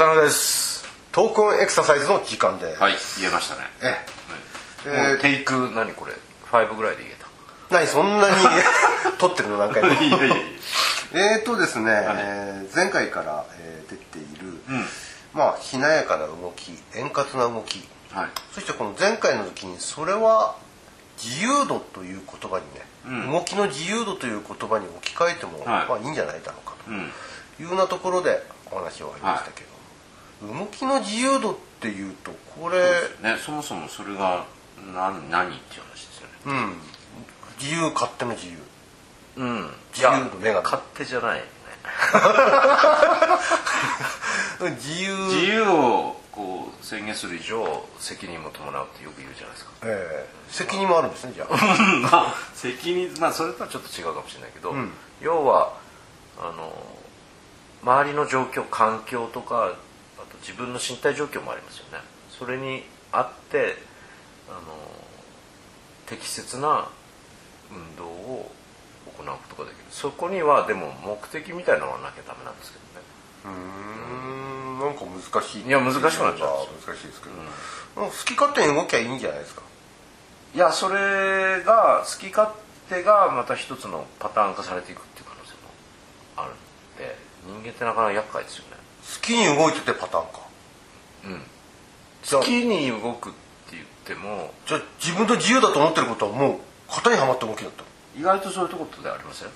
浅野です。トークンエクササイズの時間で。す、はい言えましたね。えもうテイク何これ？5ぐらいで言えた。何そんなに。撮ってるの何回も。えーとですね、えー前回から、えー出ている、うん。まあしなやかな動き円滑な動き。はい。そしてこの前回の時にそれは自由度という言葉にね、うん。動きの自由度という言葉に置き換えても、はい。まあいいんじゃないだろうかうん。というようなところでお話をありましたけど、動きの自由度っていうとこれね。そもそもそれが何何っていう話ですよね。うん。自由勝手の自由。うん。自由の女神勝手じゃないね。自由。自由をこう宣言する以上責任も伴うってよく言うじゃないですか。ええ。責任もあるんですねじゃあ。まあ責任まあそれとはちょっと違うかもしれないけど、ん。要はあの周りの状況環境とか自分の身体状況もありますよね。それにあってあの適切な運動を行うことができる。そこにはでも目的みたいなのはなきゃダメなんですけどね。うーん。なんか難しい。いや難しくなっちゃう。難しいですけど、もう好き勝手に動きゃいいんじゃないですか。いやそれが好き勝手がまた一つのパターン化されていくっていう可能性もあるんで人間ってなかなか厄介ですよね。好きに動いててパターンか。うん。好きに動くって言ってもじゃあ自分と自由だと思ってることはもう型にはまった動きだった意外とそういうところでありません？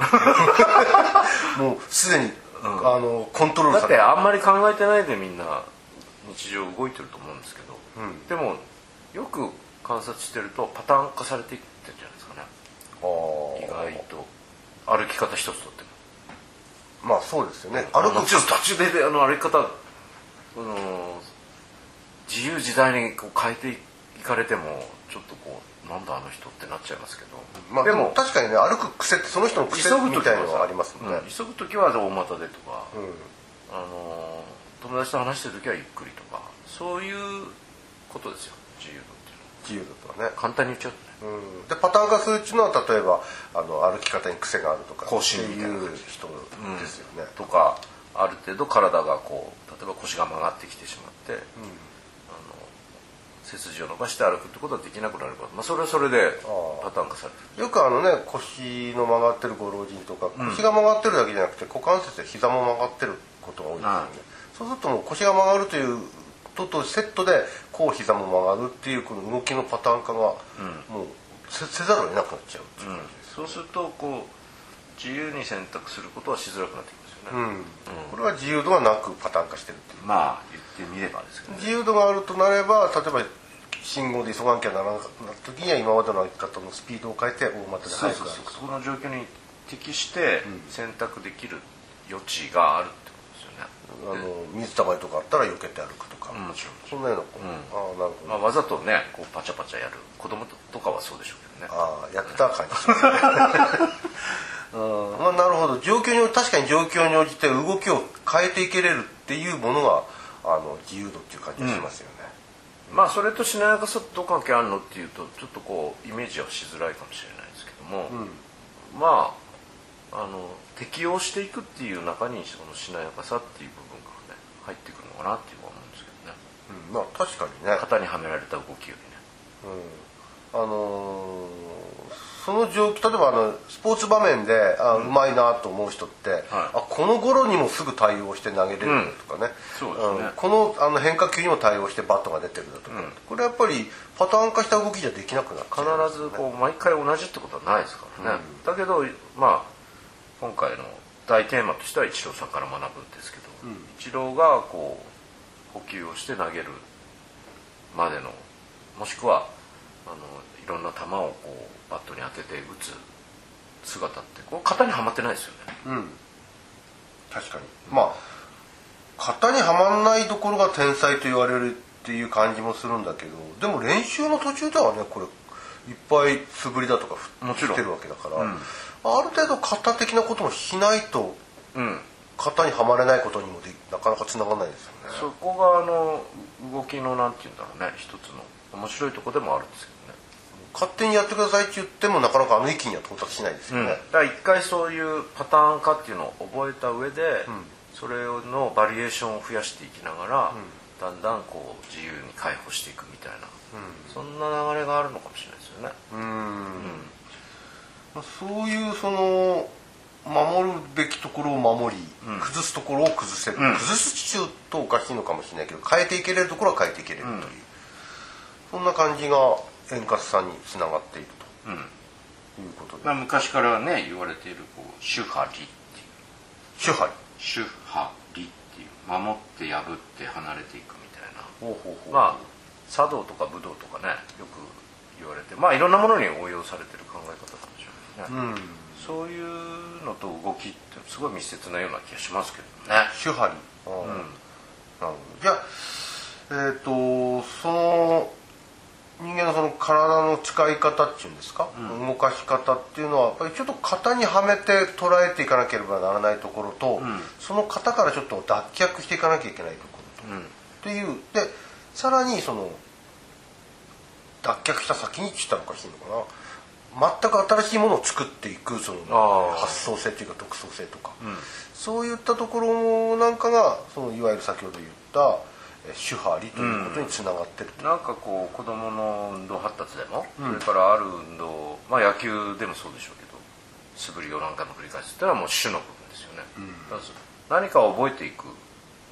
もうすでに、あのコントロールだってあんまり考えてないでみんな日常動いてると思うんですけど、うん。でもよく観察してるとパターン化されていってるんじゃないですかね。あ意外と。歩き方一つとってもまあそうですよね。歩くもちろん途中であの歩き方その自由自在にこう変えていかれてもちょっとこうなんだあの人ってなっちゃいますけど、まあ、でも確かにね歩く癖ってその人の癖急ぐ時みたいなのはありますもんね、うん急ぐ時は大股でとか、うん。あの友達と話してる時はゆっくりとかそういうことですよ。自由度っていうのは。自由だとはね。簡単に言っちゃううん。でパターン化するっていうのは例えばあの歩き方に癖があるとか更新ってみたいな人ですよね、とかある程度体がこう例えば腰が曲がってきてしまって、あの背筋を伸ばして歩くってことはできなくなるから、まあ、それはそれであパターン化される。よくあのね腰の曲がってるご老人とか腰が曲がってるだけじゃなくて股関節で膝も曲がってることが多いですよね、そうするともう腰が曲がるということとセットでこう膝も曲がるっていうこの動きのパターン化がもうせせざるを得なくなっちゃうう。うん。そうするとこう自由に選択することはしづらくなってきますよね、うん。これは自由度がなくパターン化してるっていう。まあ言ってみればですけどね。自由度があるとなれば例えば信号で急がなきゃならなかった時には今までの歩き方のスピードを変えて大股で速く歩くそうそうその状況に適して選択できる余地があるあの水たまりとかあったら避けて歩くとか、うん。もちろんそんなようなこと、うん。ああなるほど、まあ、わざとねこうパチャパチャやる。子供とかはそうでしょうけどね。ああやった感じしますね。うん。まあなるほど。状況に確かに状況に応じて動きを変えていけれるっていうものがあの自由度っていう感じがしますよね、まあそれとしなやかさとどう関係あるのっていうとちょっとこうイメージはしづらいかもしれないですけども、まああの適応していくっていう中にそのしなやかさっていう部分がね入ってくるのかなっていうのは思うんですけどね。うんまあ確かにね。型にはめられた動きよりね。あのーその状況例えばあのスポーツ場面であうまいなと思う人って、あこの頃にもすぐ対応して投げれるとかね,、そうですね。ん。このあの変化球にも対応してバットが出てるだとか、これやっぱりパターン化した動きじゃできなくなっちゃう。必ずこう毎回同じってことはないですからね、だけどまあ今回の大テーマとしてはイチローさんから学ぶんですけど、イチローがこう補給をして投げるまでのもしくはあのいろんな球をこうバットに当てて打つ姿ってこう型にはまってないですよね。うん。確かに。まあ型にはまんないところが天才と言われるっていう感じもするんだけどでも練習の途中ではねこれいっぱい素振りだとか振もちろんってるわけだから、ある程度型的なこともしないとうん。型にはまれないことにもでなかなかつながらないですよね。そこがあの動きのなんて言うんだろうね一つの面白いとこでもあるんですけどね。勝手にやってくださいって言ってもなかなかあの域には到達しないですよね、だから一回そういうパターン化っていうのを覚えた上で、それのバリエーションを増やしていきながら、だんだんこう自由に解放していくみたいな、そんな流れがあるのかもしれないですよね。うん。まあそういうその守るべきところを守り、崩すところを崩せる、うん。崩す中とおかしいのかもしれないけど変えていけれるところは変えていけれるという、うん。そんな感じが円滑さにつながっているうんということで、まあ、昔からね言われているこう主派理っていう。主張主っていう。守って破って離れていくみたいな。ほうほうほうまあ茶道とか武道とかねよく言われて。まあいろんなものに応用されてる考え方ね、うん。そういうのと動きってすごい密接なような気がしますけどね。主張り。うん。なるほど。じゃあえっ、とその人間のその体の使い方っていうんですか、動かし方っていうのはやっぱりちょっと型にはめて捉えていかなければならないところと、ん。その型からちょっと脱却していかなきゃいけないところと、うん。っていう。でさらにその脱却した先にって言ったのかしいのかな？全く新しいものを作っていくその発想性というか独創性とか、うん。そういったところなんかがそのいわゆる先ほど言ったえ主張りということにつながってると、なんかこう子供の運動発達でも、うん。それからある運動まあ野球でもそうでしょうけど素振りを何回も繰り返すっていうのはもう主の部分ですよね、だからそ何かを覚えていく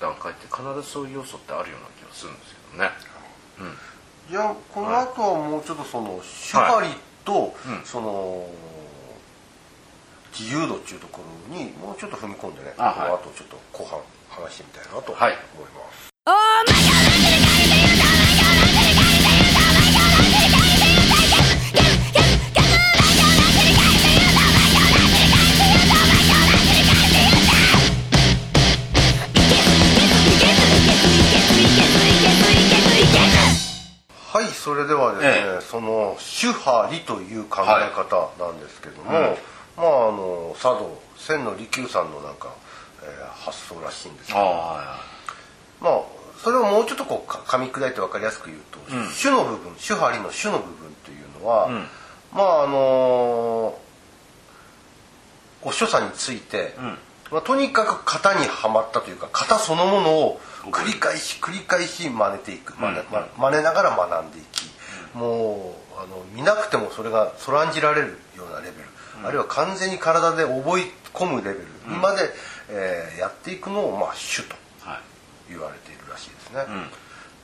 段階って必ずそういう要素ってあるような気がするんですけどね。じゃあこの後はもうちょっとその主張りと、うん。その自由度っていうところにもうちょっと踏み込んでねこの後ちょっと後半話してみたいなと思いはい主張りという考え方なんですけども、はい。うんまああの茶道千の利休さんのなんか、えー発想らしいんですけどあまあそれをもうちょっとこうか噛み砕いて分かりやすく言うと、うん。主の部分主張りの主の部分というのは、うん。まああのお所作について、うん。まあ、とにかく型にはまったというか型そのものを繰り返し繰り返し真似ていく真似,、ま真似ながら学んでいき、もうあの見なくてもそれがそらんじられるようなレベル、あるいは完全に体で覚え込むレベル。にまで、えーやっていくのを、まあ、主と言われているらしいですね。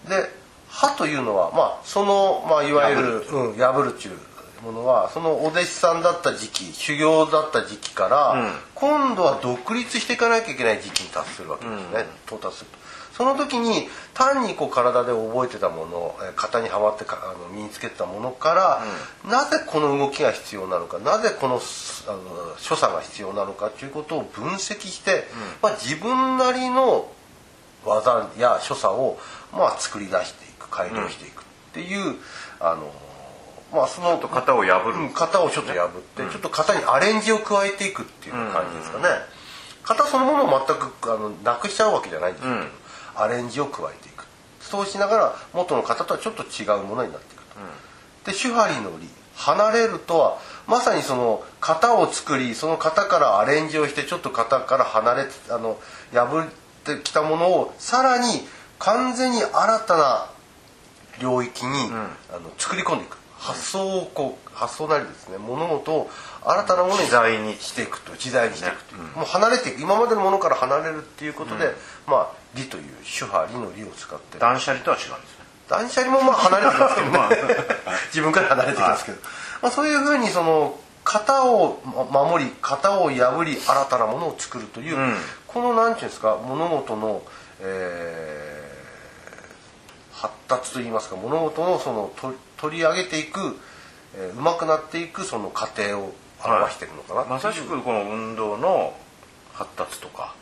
うん。で歯というのは、まあ、その、まあ、いわゆる破う。ん、破るっていうものはそのお弟子さんだった時期修行だった時期から、うん。今度は独立していかなきゃいけない時期に達するわけですね、到達するとその時に単にこう体で覚えてたものえー型にはまってかあの身につけてたものから、なぜこの動きが必要なのかなぜこのすあの所作が必要なのかということを分析して、まあ、自分なりの技や所作をまあ作り出していく改良していくっていう、あのまあそのと型を破る。うん型をちょっと破って、ちょっと型にアレンジを加えていくっていう感じですかね、型そのものを全くあのなくしちゃうわけじゃないんですけど、うんアレンジを加えていく。そうしながら元の型とはちょっと違うものになっていくと、で主張りの理。離れるとはまさにその型を作りその型からアレンジをしてちょっと型から離れてあの破ってきたものをさらに完全に新たな領域に、あの作り込んでいく。発想をこう発想なりですね物事を新たなものに自在にしていくと自在にしていくという、もう離れていく。今までのものから離れるっていうことで、まあ理という主派理の理を使って。断捨離とは違うんですね。断捨離もまあ離れてきますけどね。自分から離れてきますけど、まあ、そういうふうにその型をま守り型を破り新たなものを作るという、うん。この何ていうんですか物事の、えー発達といいますか物事のそのと取り上げていく、えー、うまくなっていくその過程を表しているのかな。ってい。うまさしくこの運動の発達とか、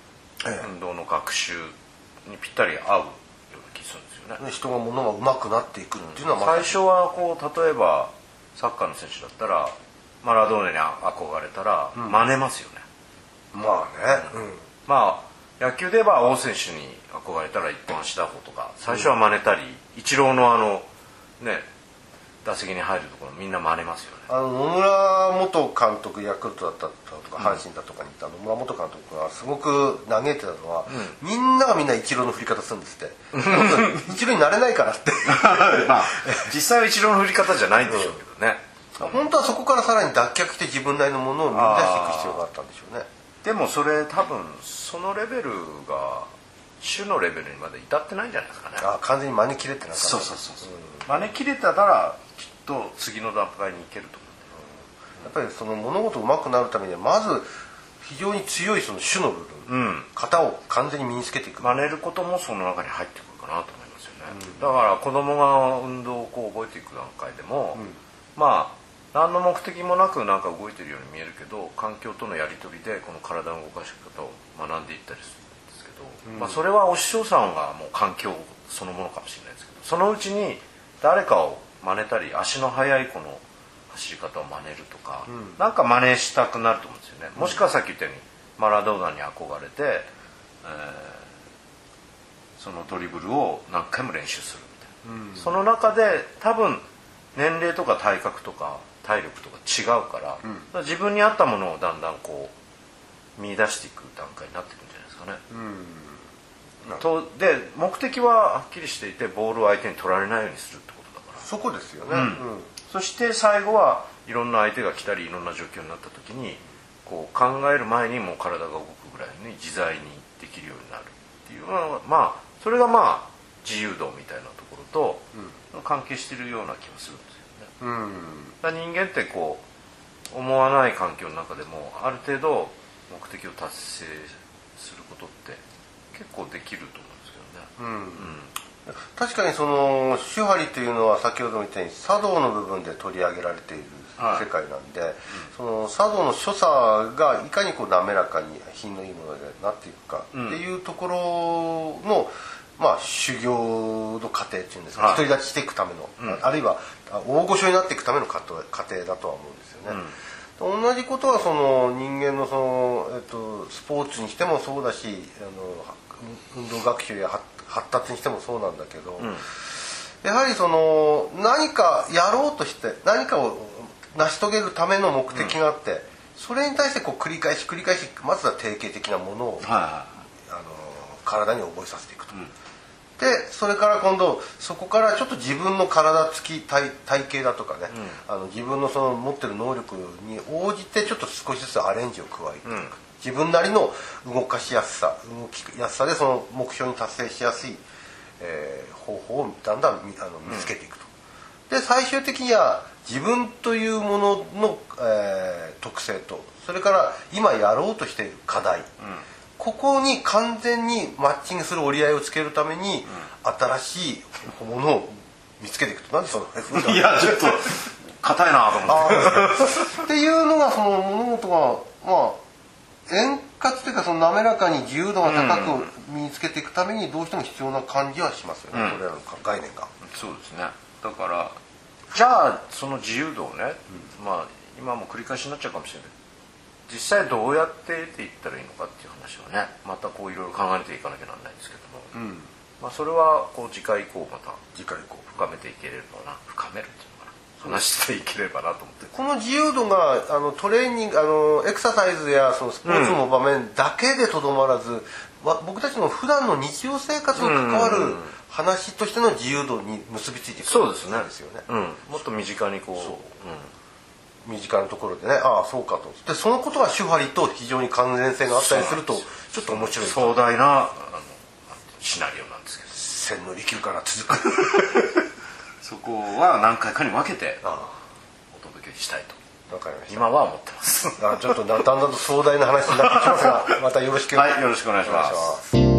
ええ。運動の学習にぴったり合うような気するんですよね、ね人が物がうまくなっていくっていうのはまさに最初はこう例えばサッカーの選手だったらマラドーネに憧れたら真似ますよね、まあね、うん。まあ野球で言えば王選手に憧れたら一本足打法とか最初は真似たり、イチローのあのね打席に入るところみんな真似ますよね。あの野村元監督ヤクルトだったとか阪神だとかにいた野村元監督がすごく嘆いてたのは、みんながみんなイチローの振り方するんですって。イチローになれないからって。まあ。実際は一郎の振り方じゃないんでしょうけどね、本当はそこからさらに脱却して自分なりのものを見出していく必要があったんでしょうね。でもそれ多分そのレベルが種のレベルにまで至ってないんじゃないですかね。あ完全に真似切れてなかった。そうそうそうそう、真似切れたらきっと次の段階に行けると思やっぱりその物事上手くなるためにはまず非常に強いその種の部分、うん。型を完全に身につけていく、う。真似ることもその中に入ってくるかなと思いますよね、だから子供が運動をこう覚えていく段階でも、まあ何の目的もなくなんか動いてるように見えるけど環境とのやり取りでこの体の動かし方を学んでいったりするんですけど、まあ、それはお師匠さんがもう環境そのものかもしれないですけどそのうちに誰かを真似たり足の速い子の走り方を真似るとか、なんか真似したくなると思うんですよね、もしくはさっき言ったようにマラドーナに憧れて、えーそのドリブルを何回も練習するみたいな、その中で多分年齢とか体格とか体力とか違うから,、自分に合ったものをだんだんこう見出していく段階になっていくんじゃないですかね。とで目的ははっきりしていてボールを相手に取られないようにするとそこですよね、うん。そして最後はいろんな相手が来たりいろんな状況になった時にこう考える前にもう体が動くぐらいに自在にできるようになるっていうのはまあそれがまあ自由度みたいなところと関係しているような気がするんですよね。うん。人間ってこう思わない環境の中でもある程度目的を達成することって結構できると思うんですけどね。確かにその手張りというのは先ほども言ったように茶道の部分で取り上げられているはい。世界なんで、その茶道の所作がいかにこう滑らかに品のいいものになっていくかっていうところの、まあ、修行の過程っていうんですか、はい。独り立ちしていくための、あるいはあ大御所になっていくための過程過程だとは思うんですよね。同じことはその人間のその、えっと、スポーツにしてもそうだしあの運動学習や発発達にしてもそうなんだけど、やはりその何かやろうとして何かを成し遂げるための目的があって、それに対してこう繰り返し繰り返しまずは定型的なものを、はあの体に覚えさせていくと。でそれから今度そこからちょっと自分の体つき体体型だとかね、あの自分のその持ってる能力に応じてちょっと少しずつアレンジを加えていく、自分なりの動かしやすさ動きやすさでその目標に達成しやすい、えー方法をだんだん見あの見つけていくと。で最終的には自分というものの、えー特性とそれから今やろうとしている課題、ここに完全にマッチングする折り合いをつけるために、新しいものを見つけていくと。なんでそのい、いやちょっと硬いなと思って。あ っていうのがその物事がまあ円滑というかその滑らかに自由度が高く身につけていくためにどうしても必要な感じはしますよね、うん。これらの概念が。そうですね。だからじゃあその自由度をね、まあ今も繰り返しになっちゃうかもしれない実際どうやって得ていったらいいのかっていう話をねまたこういろいろ考えていかなきゃならないんですけども、まあ、それはこう次回以降また次回以降。深めていければな深めるっていうのかな。話していければなと思って。この自由度があのトレーニングあのエクササイズやそのスポーツの場面だけでとどまらず、わ僕たちの普段の日常生活に関わる話としての自由度に結びついていくそうですね。ですよね、うん、もっと身近にこう身近なところでねああそうかと。でそのことが手張りと非常に関連性があったりするとちょっと面白い。壮大なあのシナリオなんですけど。千の利休から続く。そこは何回かに分けてあお届けしたいと。今は思ってます。たあちょっとだだんだんと壮大な話になってきますが またよろしく。はいよろしくお願いします